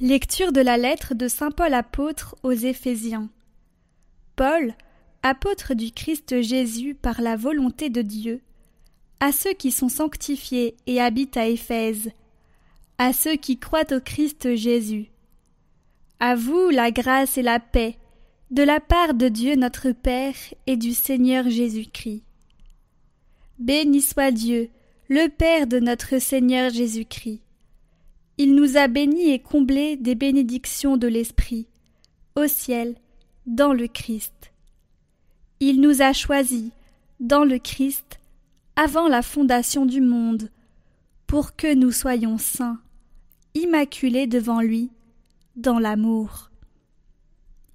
Lecture de la lettre de Saint Paul apôtre aux Éphésiens. Paul, apôtre du Christ Jésus par la volonté de Dieu, à ceux qui sont sanctifiés et habitent à Éphèse, à ceux qui croient au Christ Jésus. À vous la grâce et la paix, de la part de Dieu notre Père et du Seigneur Jésus-Christ. Béni soit Dieu, le Père de notre Seigneur Jésus-Christ il nous a bénis et comblés des bénédictions de l'Esprit, au ciel, dans le Christ. Il nous a choisis, dans le Christ, avant la fondation du monde, pour que nous soyons saints, immaculés devant lui, dans l'amour.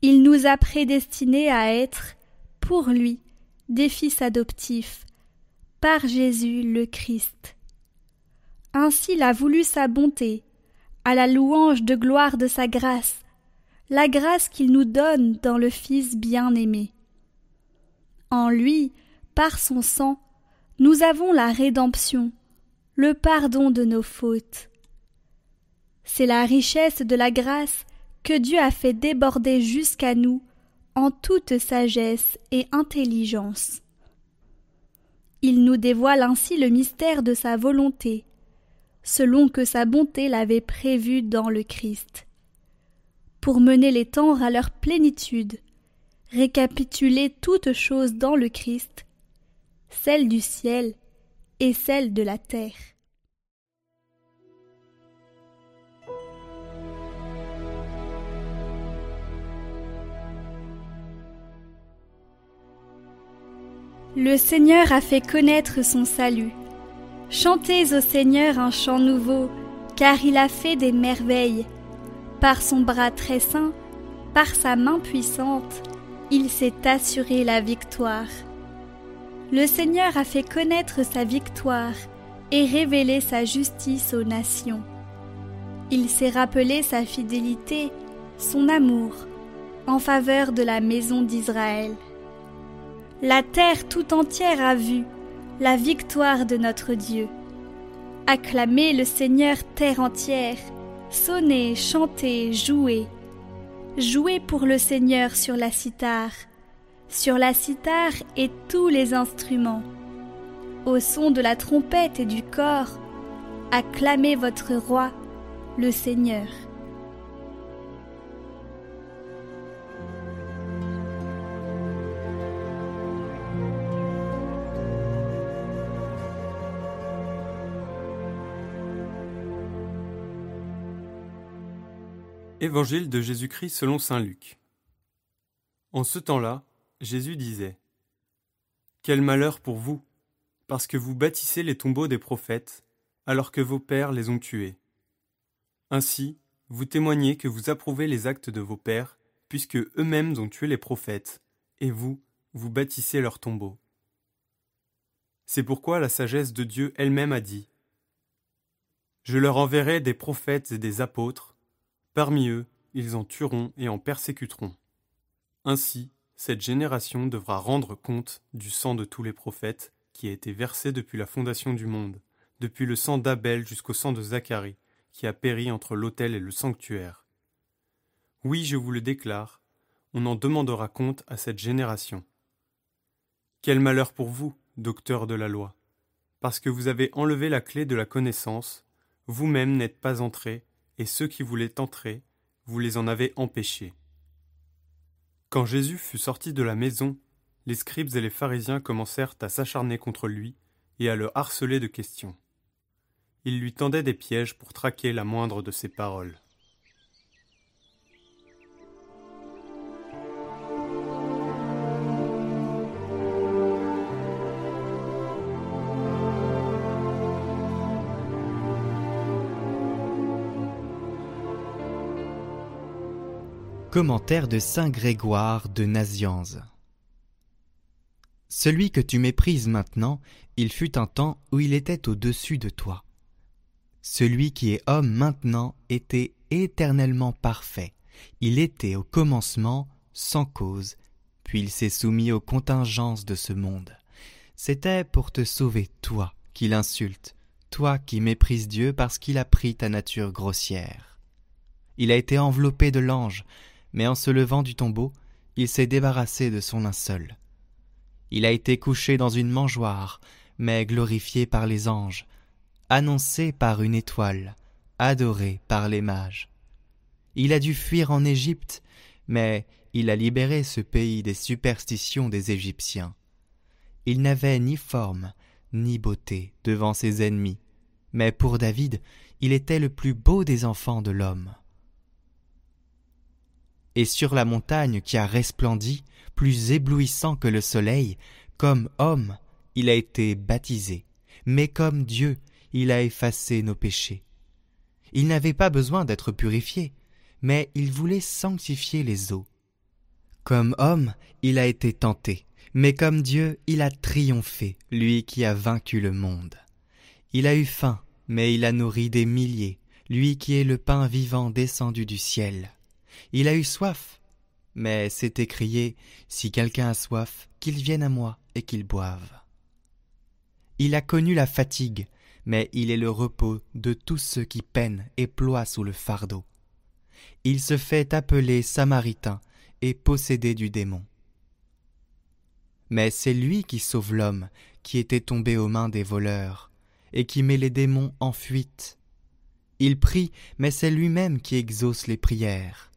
Il nous a prédestinés à être, pour lui, des fils adoptifs, par Jésus le Christ. Ainsi il a voulu sa bonté, à la louange de gloire de sa grâce, la grâce qu'il nous donne dans le Fils bien-aimé. En lui, par son sang, nous avons la rédemption, le pardon de nos fautes. C'est la richesse de la grâce que Dieu a fait déborder jusqu'à nous en toute sagesse et intelligence. Il nous dévoile ainsi le mystère de sa volonté, selon que sa bonté l'avait prévu dans le Christ. Pour mener les temps à leur plénitude, récapituler toutes choses dans le Christ, celles du ciel et celles de la terre. Le Seigneur a fait connaître son salut. Chantez au Seigneur un chant nouveau, car il a fait des merveilles. Par son bras très saint, par sa main puissante, il s'est assuré la victoire. Le Seigneur a fait connaître sa victoire et révélé sa justice aux nations. Il s'est rappelé sa fidélité, son amour, en faveur de la maison d'Israël. La terre tout entière a vu, la victoire de notre Dieu. Acclamez le Seigneur terre entière, sonnez, chantez, jouez. Jouez pour le Seigneur sur la cithare, sur la cithare et tous les instruments. Au son de la trompette et du corps, acclamez votre roi, le Seigneur. Évangile de Jésus-Christ selon Saint Luc. En ce temps-là, Jésus disait Quel malheur pour vous, parce que vous bâtissez les tombeaux des prophètes, alors que vos pères les ont tués. Ainsi, vous témoignez que vous approuvez les actes de vos pères, puisque eux-mêmes ont tué les prophètes, et vous, vous bâtissez leurs tombeaux. C'est pourquoi la sagesse de Dieu elle-même a dit Je leur enverrai des prophètes et des apôtres, Parmi eux, ils en tueront et en persécuteront. Ainsi, cette génération devra rendre compte du sang de tous les prophètes qui a été versé depuis la fondation du monde, depuis le sang d'Abel jusqu'au sang de Zacharie, qui a péri entre l'autel et le sanctuaire. Oui, je vous le déclare, on en demandera compte à cette génération. Quel malheur pour vous, docteurs de la loi, parce que vous avez enlevé la clé de la connaissance, vous-même n'êtes pas entrés, et ceux qui voulaient entrer, vous les en avez empêchés. Quand Jésus fut sorti de la maison, les scribes et les pharisiens commencèrent à s'acharner contre lui et à le harceler de questions. Ils lui tendaient des pièges pour traquer la moindre de ses paroles. Commentaire de Saint Grégoire de Nazianze. Celui que tu méprises maintenant, il fut un temps où il était au-dessus de toi. Celui qui est homme maintenant était éternellement parfait. Il était au commencement sans cause, puis il s'est soumis aux contingences de ce monde. C'était pour te sauver toi qu'il insulte, toi qui méprises Dieu parce qu'il a pris ta nature grossière. Il a été enveloppé de l'ange, mais en se levant du tombeau, il s'est débarrassé de son linceul. Il a été couché dans une mangeoire, mais glorifié par les anges, annoncé par une étoile, adoré par les mages. Il a dû fuir en Égypte, mais il a libéré ce pays des superstitions des Égyptiens. Il n'avait ni forme, ni beauté devant ses ennemis, mais pour David, il était le plus beau des enfants de l'homme. Et sur la montagne qui a resplendi, plus éblouissant que le soleil, comme homme, il a été baptisé, mais comme Dieu, il a effacé nos péchés. Il n'avait pas besoin d'être purifié, mais il voulait sanctifier les eaux. Comme homme, il a été tenté, mais comme Dieu, il a triomphé, lui qui a vaincu le monde. Il a eu faim, mais il a nourri des milliers, lui qui est le pain vivant descendu du ciel. Il a eu soif, mais s'est écrié Si quelqu'un a soif, qu'il vienne à moi et qu'il boive. Il a connu la fatigue, mais il est le repos de tous ceux qui peinent et ploient sous le fardeau. Il se fait appeler Samaritain et possédé du démon. Mais c'est lui qui sauve l'homme qui était tombé aux mains des voleurs, et qui met les démons en fuite. Il prie, mais c'est lui-même qui exauce les prières.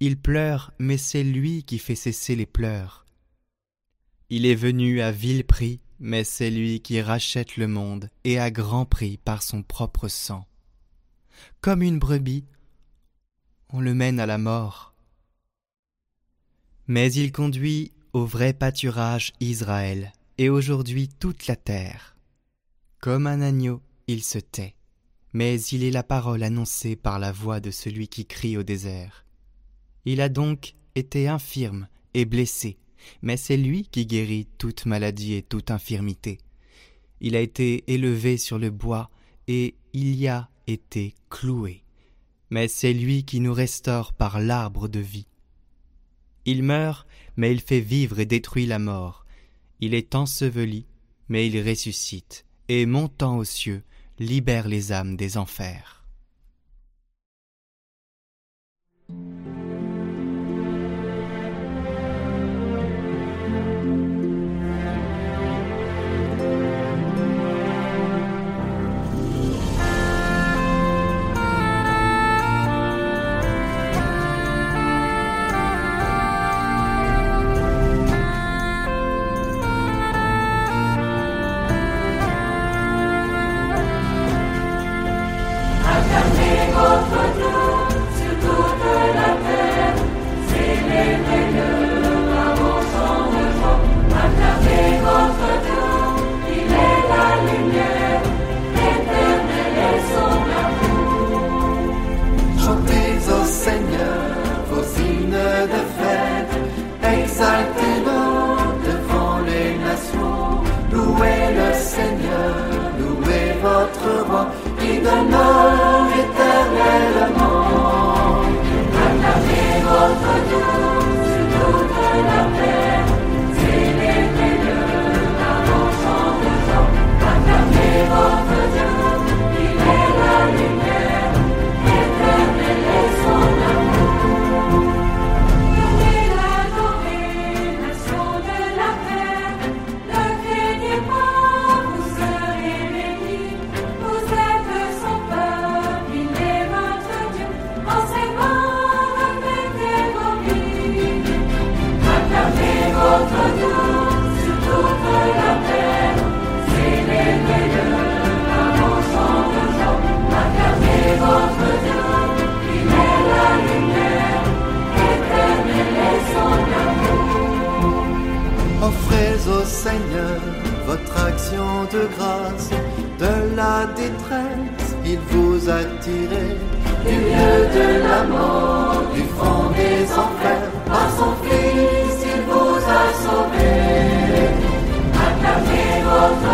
Il pleure, mais c'est lui qui fait cesser les pleurs. Il est venu à vil prix, mais c'est lui qui rachète le monde, et à grand prix par son propre sang. Comme une brebis, on le mène à la mort. Mais il conduit au vrai pâturage Israël, et aujourd'hui toute la terre. Comme un agneau, il se tait, mais il est la parole annoncée par la voix de celui qui crie au désert. Il a donc été infirme et blessé, mais c'est lui qui guérit toute maladie et toute infirmité. Il a été élevé sur le bois, et il y a été cloué, mais c'est lui qui nous restaure par l'arbre de vie. Il meurt, mais il fait vivre et détruit la mort. Il est enseveli, mais il ressuscite, et montant aux cieux, libère les âmes des enfers. au Seigneur votre action de grâce. De la détresse, il vous a tiré du lieu de la mort, du fond des enfers. Par son Fils, il vous a sauvé. Acclamez votre